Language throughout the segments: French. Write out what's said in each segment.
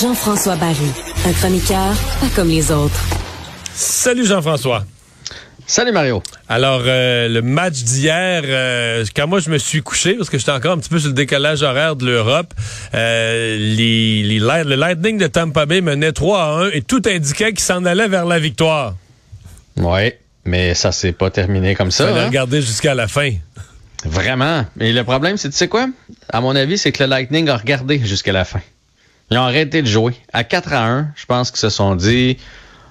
Jean-François Barry, un chroniqueur pas comme les autres. Salut Jean-François. Salut Mario. Alors, euh, le match d'hier, euh, quand moi je me suis couché, parce que j'étais encore un petit peu sur le décalage horaire de l'Europe, euh, les, les, le Lightning de Tampa Bay menait 3 à 1 et tout indiquait qu'il s'en allait vers la victoire. Oui, mais ça s'est pas terminé comme ça. Fallait hein? regarder jusqu'à la fin. Vraiment. Mais le problème, c'est, tu sais quoi? À mon avis, c'est que le Lightning a regardé jusqu'à la fin. Ils ont arrêté de jouer. À 4 à 1, je pense qu'ils se sont dit,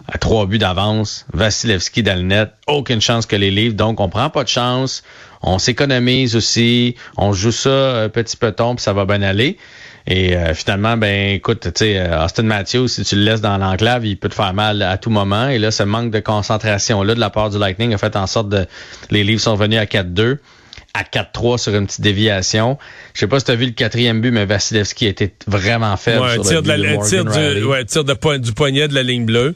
à trois buts d'avance, Vasilevski dans le net, aucune chance que les livres, donc on prend pas de chance, on s'économise aussi, on joue ça un petit peu puis ça va bien aller. Et euh, finalement, ben écoute, tu sais, euh, Austin Matthews, si tu le laisses dans l'enclave, il peut te faire mal à tout moment. Et là, ce manque de concentration-là de la part du Lightning a fait en sorte que les livres sont venus à 4-2 à 4-3 sur une petite déviation. Je sais pas si tu as vu le quatrième but, mais Vasilevski était vraiment faible. Ouais, sur tir, le de la, tir, du, ouais, tir de, du poignet de la ligne bleue.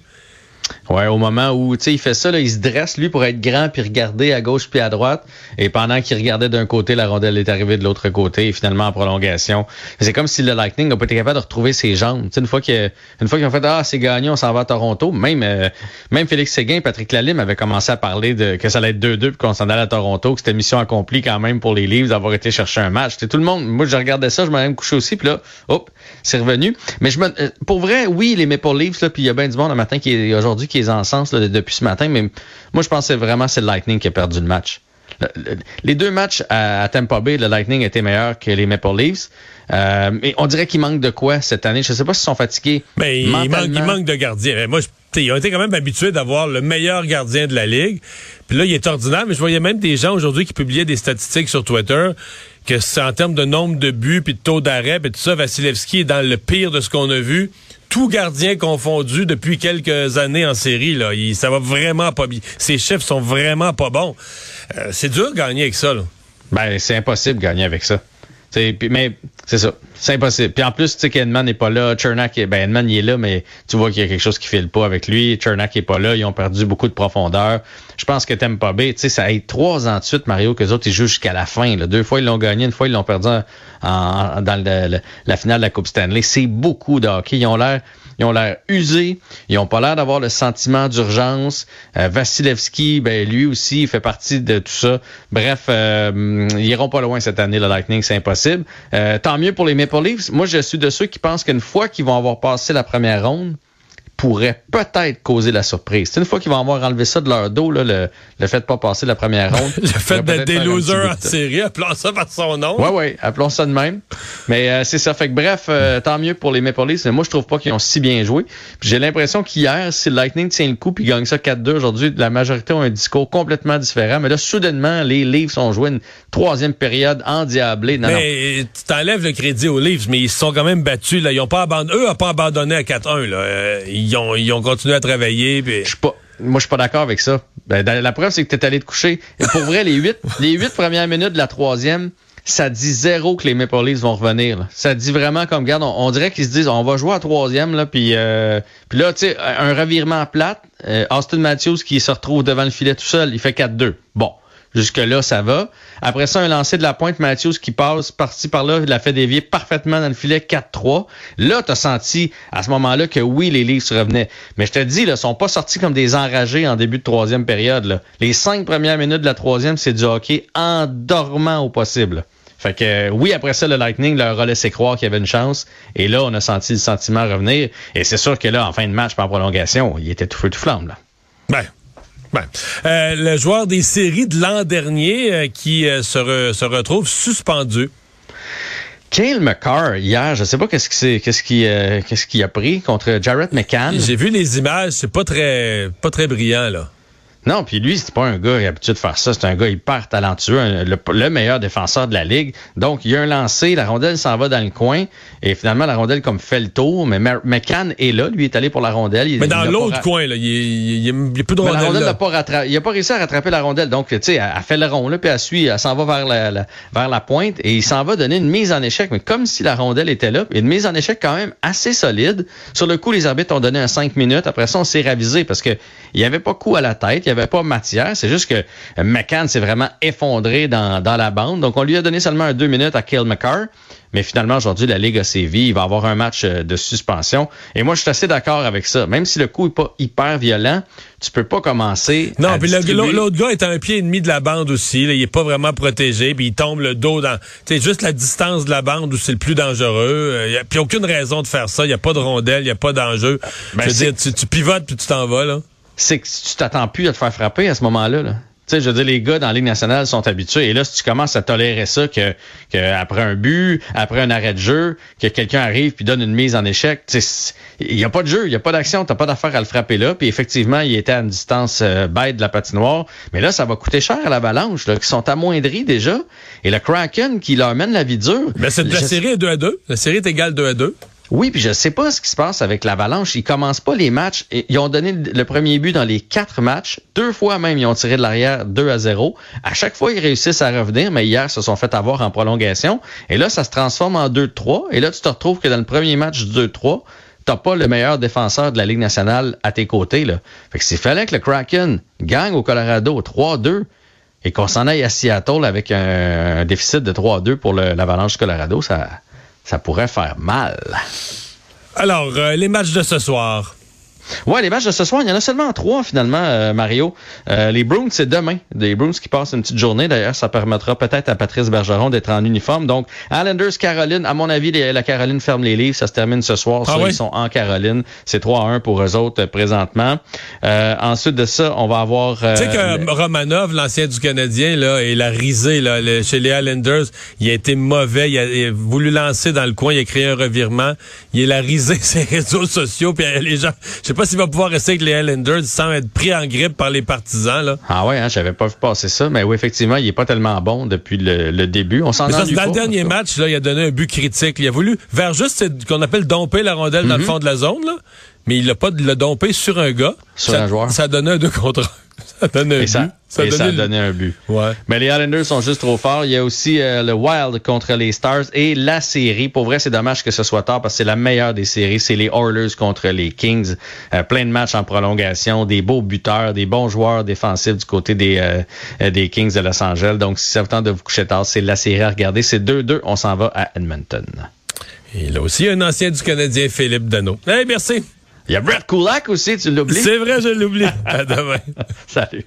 Ouais, au moment où tu sais il fait ça, là, il se dresse lui pour être grand puis regarder à gauche puis à droite. Et pendant qu'il regardait d'un côté, la rondelle est arrivée de l'autre côté et finalement en prolongation. C'est comme si le Lightning n'a pas été capable de retrouver ses jambes. sais une fois que une fois qu'ils ont fait ah c'est gagné, on s'en va à Toronto. Même euh, même Félix Séguin, Patrick Lalime avait commencé à parler de que ça allait être 2-2 puis qu'on s'en allait à Toronto, que c'était mission accomplie quand même pour les Leafs d'avoir été chercher un match. T'sais, tout le monde, moi je regardais ça, je m'en même couché aussi puis là, hop, c'est revenu. Mais je me, euh, pour vrai, oui les Maple Leafs là, puis il y a bien du monde le matin qui aujourd'hui qui est en sens depuis ce matin, mais moi, je pensais vraiment que c'est le Lightning qui a perdu le match. les deux matchs à, Tampa Bay, le Lightning était meilleur que les Maple Leafs. Euh, mais on dirait qu'il manque de quoi cette année. Je ne sais pas s'ils sont fatigués. Mais il manque, il manque de gardiens. Mais moi, ils ont été quand même habitués d'avoir le meilleur gardien de la ligue. Puis là, il est ordinaire. Mais je voyais même des gens aujourd'hui qui publiaient des statistiques sur Twitter que c'est en termes de nombre de buts puis de taux d'arrêt et tout ça, Vasilevski est dans le pire de ce qu'on a vu tout gardien confondu depuis quelques années en série. Là. Il, ça va vraiment pas bien. Ses chiffres sont vraiment pas bons. Euh, c'est dur de gagner avec ça. Là. Ben, c'est impossible de gagner avec ça. mais c'est ça. C'est impossible. Puis en plus, tu sais qu'Edman n'est pas là. Chernak, ben Edman, il est là, mais tu vois qu'il y a quelque chose qui file pas avec lui. Chernak est pas là. Ils ont perdu beaucoup de profondeur. Je pense que Tampa Bay, tu sais, ça a été trois ans de suite, Mario, que les autres, ils jouent jusqu'à la fin. Là. Deux fois, ils l'ont gagné. Une fois, ils l'ont perdu dans la finale de la Coupe Stanley. C'est beaucoup de hockey. Ils ont l'air ils ont l'air usés. Ils ont pas l'air d'avoir le sentiment d'urgence. Euh, Vasilevski, ben lui aussi, il fait partie de tout ça. Bref, euh, ils iront pas loin cette année, le Lightning, c'est impossible. Euh, tant mieux pour les Maple Leafs. Moi, je suis de ceux qui pensent qu'une fois qu'ils vont avoir passé la première ronde, pourrait peut-être causer la surprise. C'est une fois qu'ils vont avoir enlevé ça de leur dos, là, le, le fait de pas passer la première ronde. le fait d'être des losers en série, appelons ça par son nom. Oui, oui, appelons ça de même. Mais euh, c'est ça. Fait que bref, euh, tant mieux pour les Maple Leafs. Mais moi, je trouve pas qu'ils ont si bien joué. J'ai l'impression qu'hier, si le Lightning tient le coup puis gagne ça 4-2 aujourd'hui, la majorité ont un discours complètement différent. Mais là, soudainement, les Leafs ont joué une troisième période endiablée. Non, mais tu t'enlèves le crédit aux Leafs, mais ils se sont quand même battus. Là. Ils ont pas abandonné. Eux n'ont pas abandonné à 4-1. Là. Euh, ils ont, continué à travailler. Je suis pas. Moi, je suis pas d'accord avec ça. Ben, la preuve, c'est que tu es allé te coucher. Et pour vrai, les huit, les huit premières minutes de la troisième, ça dit zéro que les Maple Leafs vont revenir. Ça dit vraiment comme, regarde, on, dirait qu'ils se disent, on va jouer à troisième, là, puis, euh, puis là, tu sais, un revirement plate. Euh, Austin Matthews qui se retrouve devant le filet tout seul, il fait 4-2. Bon. Jusque-là, ça va. Après ça, un lancer de la pointe, Matthews qui passe par-ci par-là, il a fait dévier parfaitement dans le filet 4-3. Là, tu as senti à ce moment-là que oui, les Leafs revenaient. Mais je te dis, là, sont pas sortis comme des enragés en début de troisième période. Là. Les cinq premières minutes de la troisième, c'est du hockey en dormant au possible. Fait que oui, après ça, le Lightning leur a laissé croire qu'il y avait une chance. Et là, on a senti le sentiment revenir. Et c'est sûr que là, en fin de match, par prolongation, il était tout feu tout flamme. Là. Ben, ben, euh, le joueur des séries de l'an dernier euh, qui euh, se, se, retrouve suspendu. Kale McCarr, hier, je sais pas qu'est-ce qui qu'est-ce qui qu'est-ce qui a pris contre Jarrett McCann. J'ai vu les images, c'est pas très pas très brillant là. Non, puis lui, c'est pas un gars qui a l'habitude de faire ça. C'est un gars hyper talentueux, le, meilleur défenseur de la ligue. Donc, il y a un lancé, la rondelle s'en va dans le coin, et finalement, la rondelle comme fait le tour, mais McCann est là, lui est allé pour la rondelle. mais dans l'autre coin, là, il, il, il, plus de rondelle. la rondelle n'a pas rattrapé, il a pas réussi à rattraper la rondelle. Donc, tu sais, elle, fait le rond, là, puis elle suit, elle s'en va vers la, vers la pointe, et il s'en va donner une mise en échec, mais comme si la rondelle était là, une mise en échec quand même assez solide. Sur le coup, les arbitres ont donné un 5 minutes. Après ça, on s'est ravisé parce que il y avait pas coup à la tête, qu'il n'y avait pas matière. C'est juste que McCann s'est vraiment effondré dans, dans la bande. Donc, on lui a donné seulement un deux minutes à Kale McCarr. Mais finalement, aujourd'hui, la Ligue a sévi. Il va avoir un match euh, de suspension. Et moi, je suis assez d'accord avec ça. Même si le coup n'est pas hyper violent, tu peux pas commencer. Non, puis l'autre gars est à un pied et demi de la bande aussi. il est pas vraiment protégé. Puis il tombe le dos dans. C'est juste la distance de la bande où c'est le plus dangereux. Il euh, puis aucune raison de faire ça. Il n'y a pas de rondelle, il n'y a pas d'enjeu. Ben, je veux dire, tu, pivotes puis tu t'en vas, là. C'est que tu t'attends plus à te faire frapper à ce moment-là. Là sais, je veux dire, les gars dans la Ligue nationale sont habitués. Et là, si tu commences à tolérer ça, que, que après un but, après un arrêt de jeu, que quelqu'un arrive puis donne une mise en échec, il n'y a pas de jeu, il n'y a pas d'action, t'as pas d'affaire à le frapper là. Puis effectivement, il était à une distance euh, bête de la patinoire. Mais là, ça va coûter cher à l'avalanche, qui sont amoindris déjà. Et le Kraken qui leur mène la vie dure. Mais c'est la série est 2 à 2. La série est égale 2 à 2. Oui, puis je sais pas ce qui se passe avec l'Avalanche. Ils commencent pas les matchs. Ils ont donné le premier but dans les quatre matchs. Deux fois même, ils ont tiré de l'arrière 2 à 0. À chaque fois, ils réussissent à revenir, mais hier, se sont fait avoir en prolongation. Et là, ça se transforme en 2-3. Et là, tu te retrouves que dans le premier match 2-3, t'as pas le meilleur défenseur de la Ligue nationale à tes côtés. Là. Fait que s'il fallait que le Kraken gagne au Colorado 3-2 et qu'on s'en aille à Seattle avec un, déficit de 3-2 pour l'Avalanche Colorado, ça ça pourrait faire mal. Alors, euh, les matchs de ce soir. Ouais, les matchs de ce soir, il y en a seulement trois finalement, euh, Mario. Euh, les Bruins, c'est demain. Les Bruins qui passent une petite journée. D'ailleurs, ça permettra peut-être à Patrice Bergeron d'être en uniforme. Donc, Islanders, Caroline. À mon avis, la Caroline ferme les livres. Ça se termine ce soir. Ah Ils sont en Caroline. C'est 3 1 pour eux autres euh, présentement. ensuite de ça, on va avoir... tu sais que Romanov, l'ancien du Canadien, là, et la risée là, chez les Islanders, il a été mauvais. Il a, voulu lancer dans le coin. Il a créé un revirement. Il a risé ses réseaux sociaux. Puis les gens... Je sais pas s'il va pouvoir rester avec les Highlanders sans être pris en grippe par les partisans. Là. Ah ouais, hein, j'avais pas vu passer ça. Mais oui, effectivement, il est pas tellement bon depuis le, début. On s'en Dans le dernier match, là, il a donné un but critique. Il a voulu vers juste ce qu'on appelle domper la rondelle dans le mhm. fond de la zone. Là. Mais il l'a pas le domper sur un gars. Sur un joueur. Ça donnait un deux contre ça donne un but. Ça, a donné un but. Ouais. Mais les Islanders sont juste trop forts. Il y a aussi euh, le Wild contre les Stars et la série. Pour vrai, c'est dommage que ce soit tard parce que c'est la meilleure des séries. C'est les Oilers contre les Kings. Euh, plein de matchs en prolongation, des beaux buteurs, des bons joueurs défensifs du côté des, euh, des Kings de Los Angeles. Donc, si ça vous tente de vous coucher tard, c'est la série à regarder. C'est 2-2. On s'en va à Edmonton. Et là aussi, un ancien du Canadien, Philippe Dano. Hey, merci. Il y a Brett Kulak aussi, tu l'oublies? C'est vrai, je l'oublie. à demain. Salut.